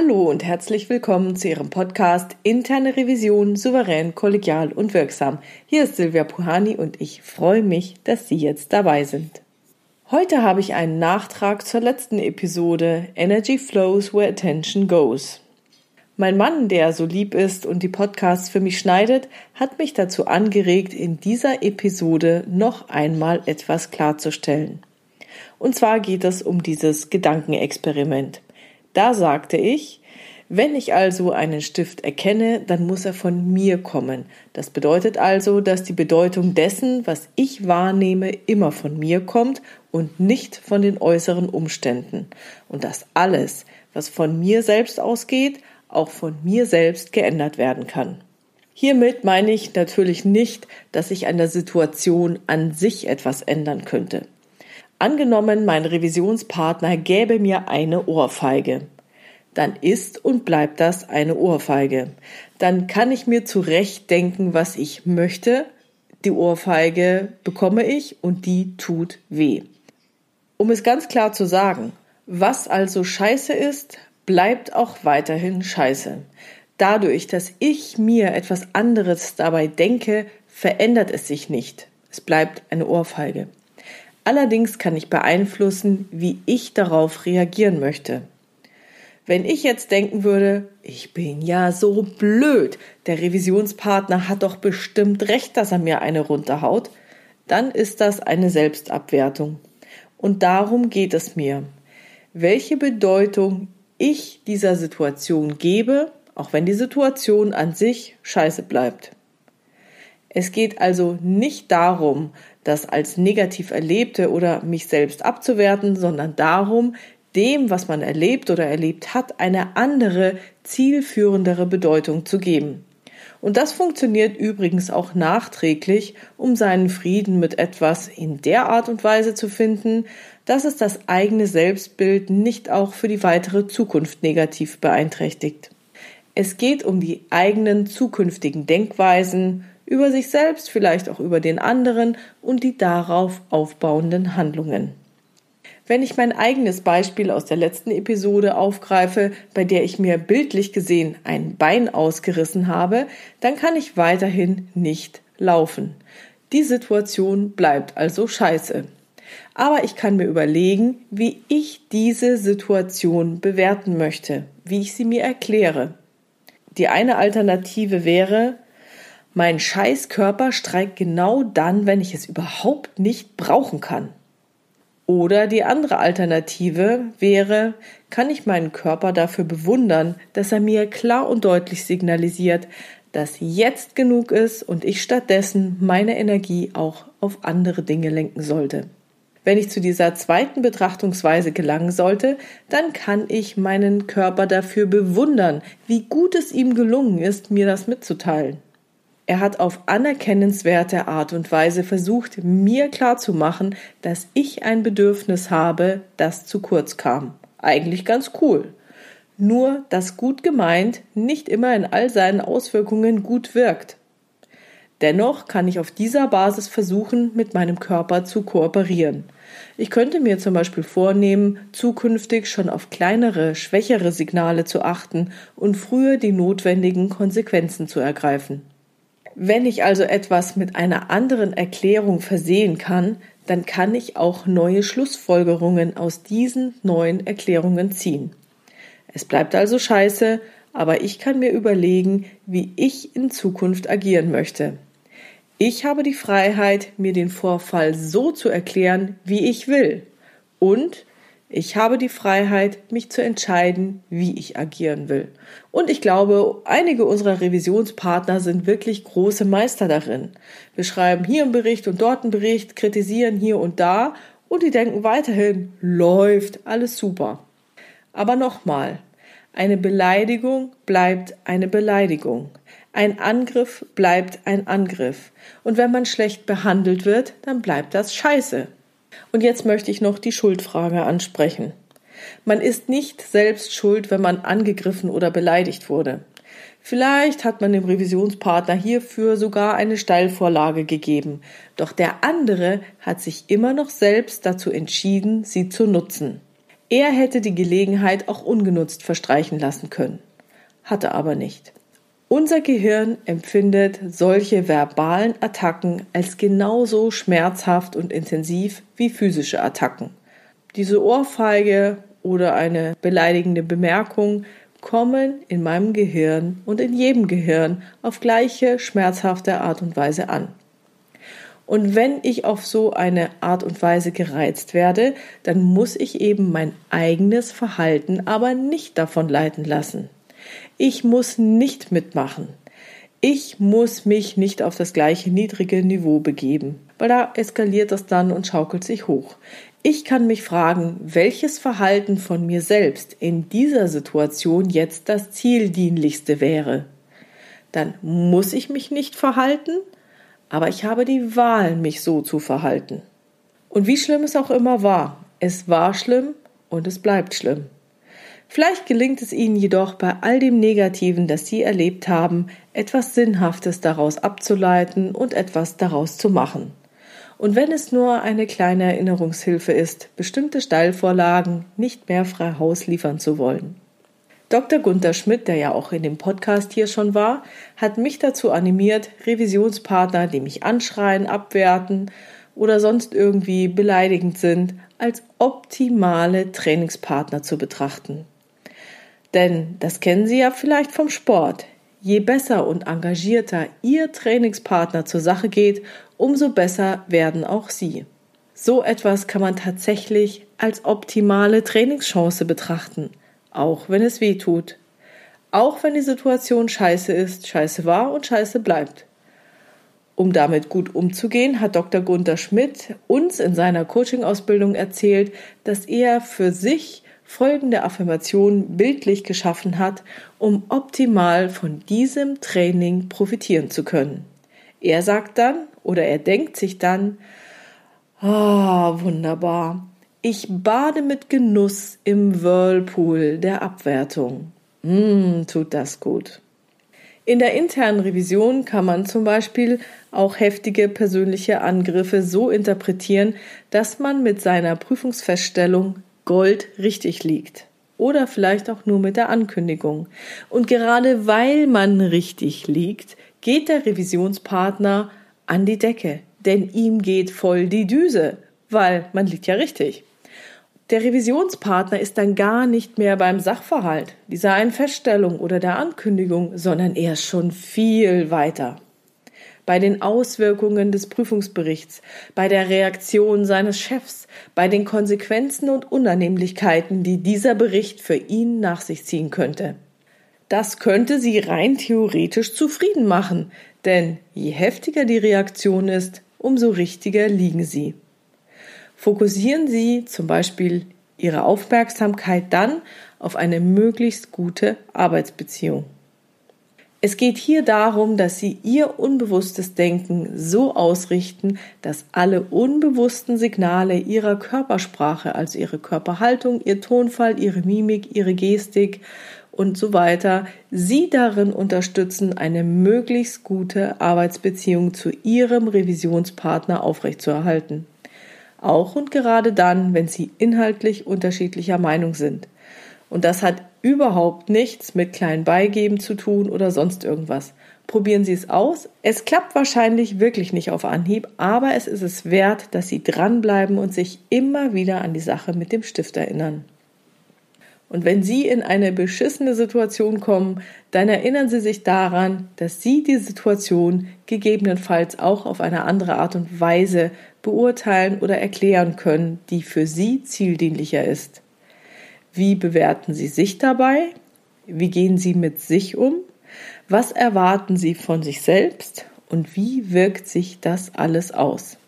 Hallo und herzlich willkommen zu Ihrem Podcast Interne Revision souverän, kollegial und wirksam. Hier ist Silvia Puhani und ich freue mich, dass Sie jetzt dabei sind. Heute habe ich einen Nachtrag zur letzten Episode Energy Flows Where Attention Goes. Mein Mann, der so lieb ist und die Podcasts für mich schneidet, hat mich dazu angeregt, in dieser Episode noch einmal etwas klarzustellen. Und zwar geht es um dieses Gedankenexperiment. Da sagte ich, wenn ich also einen Stift erkenne, dann muss er von mir kommen. Das bedeutet also, dass die Bedeutung dessen, was ich wahrnehme, immer von mir kommt und nicht von den äußeren Umständen. Und dass alles, was von mir selbst ausgeht, auch von mir selbst geändert werden kann. Hiermit meine ich natürlich nicht, dass ich an der Situation an sich etwas ändern könnte. Angenommen, mein Revisionspartner gäbe mir eine Ohrfeige. Dann ist und bleibt das eine Ohrfeige. Dann kann ich mir zurecht denken, was ich möchte. Die Ohrfeige bekomme ich und die tut weh. Um es ganz klar zu sagen, was also scheiße ist, bleibt auch weiterhin scheiße. Dadurch, dass ich mir etwas anderes dabei denke, verändert es sich nicht. Es bleibt eine Ohrfeige. Allerdings kann ich beeinflussen, wie ich darauf reagieren möchte. Wenn ich jetzt denken würde, ich bin ja so blöd, der Revisionspartner hat doch bestimmt recht, dass er mir eine runterhaut, dann ist das eine Selbstabwertung. Und darum geht es mir. Welche Bedeutung ich dieser Situation gebe, auch wenn die Situation an sich scheiße bleibt. Es geht also nicht darum, das als negativ erlebte oder mich selbst abzuwerten, sondern darum, dem, was man erlebt oder erlebt hat, eine andere, zielführendere Bedeutung zu geben. Und das funktioniert übrigens auch nachträglich, um seinen Frieden mit etwas in der Art und Weise zu finden, dass es das eigene Selbstbild nicht auch für die weitere Zukunft negativ beeinträchtigt. Es geht um die eigenen zukünftigen Denkweisen, über sich selbst, vielleicht auch über den anderen und die darauf aufbauenden Handlungen. Wenn ich mein eigenes Beispiel aus der letzten Episode aufgreife, bei der ich mir bildlich gesehen ein Bein ausgerissen habe, dann kann ich weiterhin nicht laufen. Die Situation bleibt also scheiße. Aber ich kann mir überlegen, wie ich diese Situation bewerten möchte, wie ich sie mir erkläre. Die eine Alternative wäre, mein Scheißkörper streikt genau dann, wenn ich es überhaupt nicht brauchen kann. Oder die andere Alternative wäre, kann ich meinen Körper dafür bewundern, dass er mir klar und deutlich signalisiert, dass jetzt genug ist und ich stattdessen meine Energie auch auf andere Dinge lenken sollte. Wenn ich zu dieser zweiten Betrachtungsweise gelangen sollte, dann kann ich meinen Körper dafür bewundern, wie gut es ihm gelungen ist, mir das mitzuteilen. Er hat auf anerkennenswerte Art und Weise versucht, mir klarzumachen, dass ich ein Bedürfnis habe, das zu kurz kam. Eigentlich ganz cool. Nur, dass gut gemeint nicht immer in all seinen Auswirkungen gut wirkt. Dennoch kann ich auf dieser Basis versuchen, mit meinem Körper zu kooperieren. Ich könnte mir zum Beispiel vornehmen, zukünftig schon auf kleinere, schwächere Signale zu achten und früher die notwendigen Konsequenzen zu ergreifen. Wenn ich also etwas mit einer anderen Erklärung versehen kann, dann kann ich auch neue Schlussfolgerungen aus diesen neuen Erklärungen ziehen. Es bleibt also scheiße, aber ich kann mir überlegen, wie ich in Zukunft agieren möchte. Ich habe die Freiheit, mir den Vorfall so zu erklären, wie ich will. Und ich habe die Freiheit, mich zu entscheiden, wie ich agieren will. Und ich glaube, einige unserer Revisionspartner sind wirklich große Meister darin. Wir schreiben hier einen Bericht und dort einen Bericht, kritisieren hier und da und die denken weiterhin, läuft, alles super. Aber nochmal, eine Beleidigung bleibt eine Beleidigung. Ein Angriff bleibt ein Angriff. Und wenn man schlecht behandelt wird, dann bleibt das scheiße. Und jetzt möchte ich noch die Schuldfrage ansprechen. Man ist nicht selbst schuld, wenn man angegriffen oder beleidigt wurde. Vielleicht hat man dem Revisionspartner hierfür sogar eine Steilvorlage gegeben, doch der andere hat sich immer noch selbst dazu entschieden, sie zu nutzen. Er hätte die Gelegenheit auch ungenutzt verstreichen lassen können, hatte aber nicht. Unser Gehirn empfindet solche verbalen Attacken als genauso schmerzhaft und intensiv wie physische Attacken. Diese Ohrfeige oder eine beleidigende Bemerkung kommen in meinem Gehirn und in jedem Gehirn auf gleiche schmerzhafte Art und Weise an. Und wenn ich auf so eine Art und Weise gereizt werde, dann muss ich eben mein eigenes Verhalten aber nicht davon leiten lassen. Ich muss nicht mitmachen. Ich muss mich nicht auf das gleiche niedrige Niveau begeben, weil da eskaliert das dann und schaukelt sich hoch. Ich kann mich fragen, welches Verhalten von mir selbst in dieser Situation jetzt das zieldienlichste wäre. Dann muss ich mich nicht verhalten, aber ich habe die Wahl, mich so zu verhalten. Und wie schlimm es auch immer war, es war schlimm und es bleibt schlimm. Vielleicht gelingt es Ihnen jedoch bei all dem Negativen, das Sie erlebt haben, etwas Sinnhaftes daraus abzuleiten und etwas daraus zu machen. Und wenn es nur eine kleine Erinnerungshilfe ist, bestimmte Steilvorlagen nicht mehr frei Haus liefern zu wollen. Dr. Gunther Schmidt, der ja auch in dem Podcast hier schon war, hat mich dazu animiert, Revisionspartner, die mich anschreien, abwerten oder sonst irgendwie beleidigend sind, als optimale Trainingspartner zu betrachten. Denn das kennen Sie ja vielleicht vom Sport. Je besser und engagierter Ihr Trainingspartner zur Sache geht, umso besser werden auch Sie. So etwas kann man tatsächlich als optimale Trainingschance betrachten, auch wenn es weh tut. Auch wenn die Situation scheiße ist, scheiße war und scheiße bleibt. Um damit gut umzugehen, hat Dr. Gunther Schmidt uns in seiner Coaching-Ausbildung erzählt, dass er für sich folgende Affirmation bildlich geschaffen hat, um optimal von diesem Training profitieren zu können. Er sagt dann oder er denkt sich dann, ah, oh, wunderbar. Ich bade mit Genuss im Whirlpool der Abwertung. Mm, tut das gut. In der internen Revision kann man zum Beispiel auch heftige persönliche Angriffe so interpretieren, dass man mit seiner Prüfungsfeststellung Gold richtig liegt. Oder vielleicht auch nur mit der Ankündigung. Und gerade weil man richtig liegt, geht der Revisionspartner an die Decke. Denn ihm geht voll die Düse, weil man liegt ja richtig. Der Revisionspartner ist dann gar nicht mehr beim Sachverhalt, dieser einen Feststellung oder der Ankündigung, sondern er ist schon viel weiter bei den Auswirkungen des Prüfungsberichts, bei der Reaktion seines Chefs, bei den Konsequenzen und Unannehmlichkeiten, die dieser Bericht für ihn nach sich ziehen könnte. Das könnte sie rein theoretisch zufrieden machen, denn je heftiger die Reaktion ist, umso richtiger liegen sie. Fokussieren Sie zum Beispiel Ihre Aufmerksamkeit dann auf eine möglichst gute Arbeitsbeziehung. Es geht hier darum, dass Sie Ihr unbewusstes Denken so ausrichten, dass alle unbewussten Signale Ihrer Körpersprache, also Ihre Körperhaltung, Ihr Tonfall, Ihre Mimik, Ihre Gestik und so weiter, Sie darin unterstützen, eine möglichst gute Arbeitsbeziehung zu Ihrem Revisionspartner aufrechtzuerhalten. Auch und gerade dann, wenn Sie inhaltlich unterschiedlicher Meinung sind. Und das hat überhaupt nichts mit klein beigeben zu tun oder sonst irgendwas. Probieren Sie es aus. Es klappt wahrscheinlich wirklich nicht auf Anhieb, aber es ist es wert, dass Sie dranbleiben und sich immer wieder an die Sache mit dem Stift erinnern. Und wenn Sie in eine beschissene Situation kommen, dann erinnern Sie sich daran, dass Sie die Situation gegebenenfalls auch auf eine andere Art und Weise beurteilen oder erklären können, die für Sie zieldienlicher ist. Wie bewerten Sie sich dabei? Wie gehen Sie mit sich um? Was erwarten Sie von sich selbst? Und wie wirkt sich das alles aus?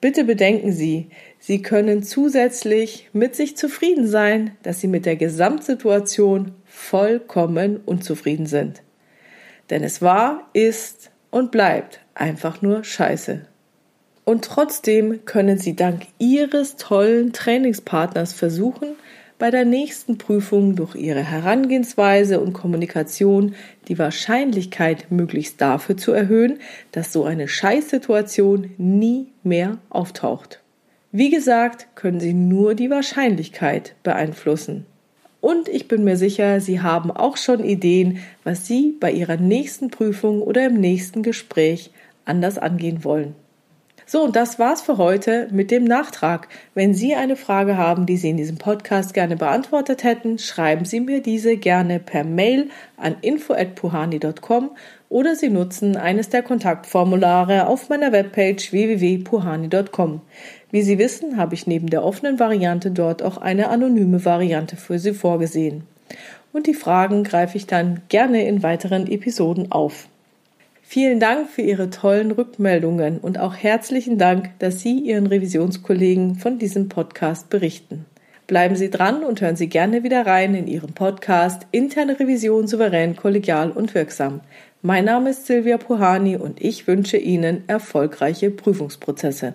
Bitte bedenken Sie, Sie können zusätzlich mit sich zufrieden sein, dass Sie mit der Gesamtsituation vollkommen unzufrieden sind. Denn es war, ist und bleibt einfach nur Scheiße. Und trotzdem können Sie dank Ihres tollen Trainingspartners versuchen, bei der nächsten Prüfung durch ihre Herangehensweise und Kommunikation die Wahrscheinlichkeit möglichst dafür zu erhöhen, dass so eine Scheißsituation nie mehr auftaucht. Wie gesagt, können Sie nur die Wahrscheinlichkeit beeinflussen. Und ich bin mir sicher, Sie haben auch schon Ideen, was Sie bei Ihrer nächsten Prüfung oder im nächsten Gespräch anders angehen wollen. So, und das war's für heute mit dem Nachtrag. Wenn Sie eine Frage haben, die Sie in diesem Podcast gerne beantwortet hätten, schreiben Sie mir diese gerne per Mail an info@puhani.com oder Sie nutzen eines der Kontaktformulare auf meiner Webpage www.puhani.com. Wie Sie wissen, habe ich neben der offenen Variante dort auch eine anonyme Variante für Sie vorgesehen. Und die Fragen greife ich dann gerne in weiteren Episoden auf. Vielen Dank für Ihre tollen Rückmeldungen und auch herzlichen Dank, dass Sie Ihren Revisionskollegen von diesem Podcast berichten. Bleiben Sie dran und hören Sie gerne wieder rein in Ihren Podcast Interne Revision souverän, kollegial und wirksam. Mein Name ist Silvia Puhani und ich wünsche Ihnen erfolgreiche Prüfungsprozesse.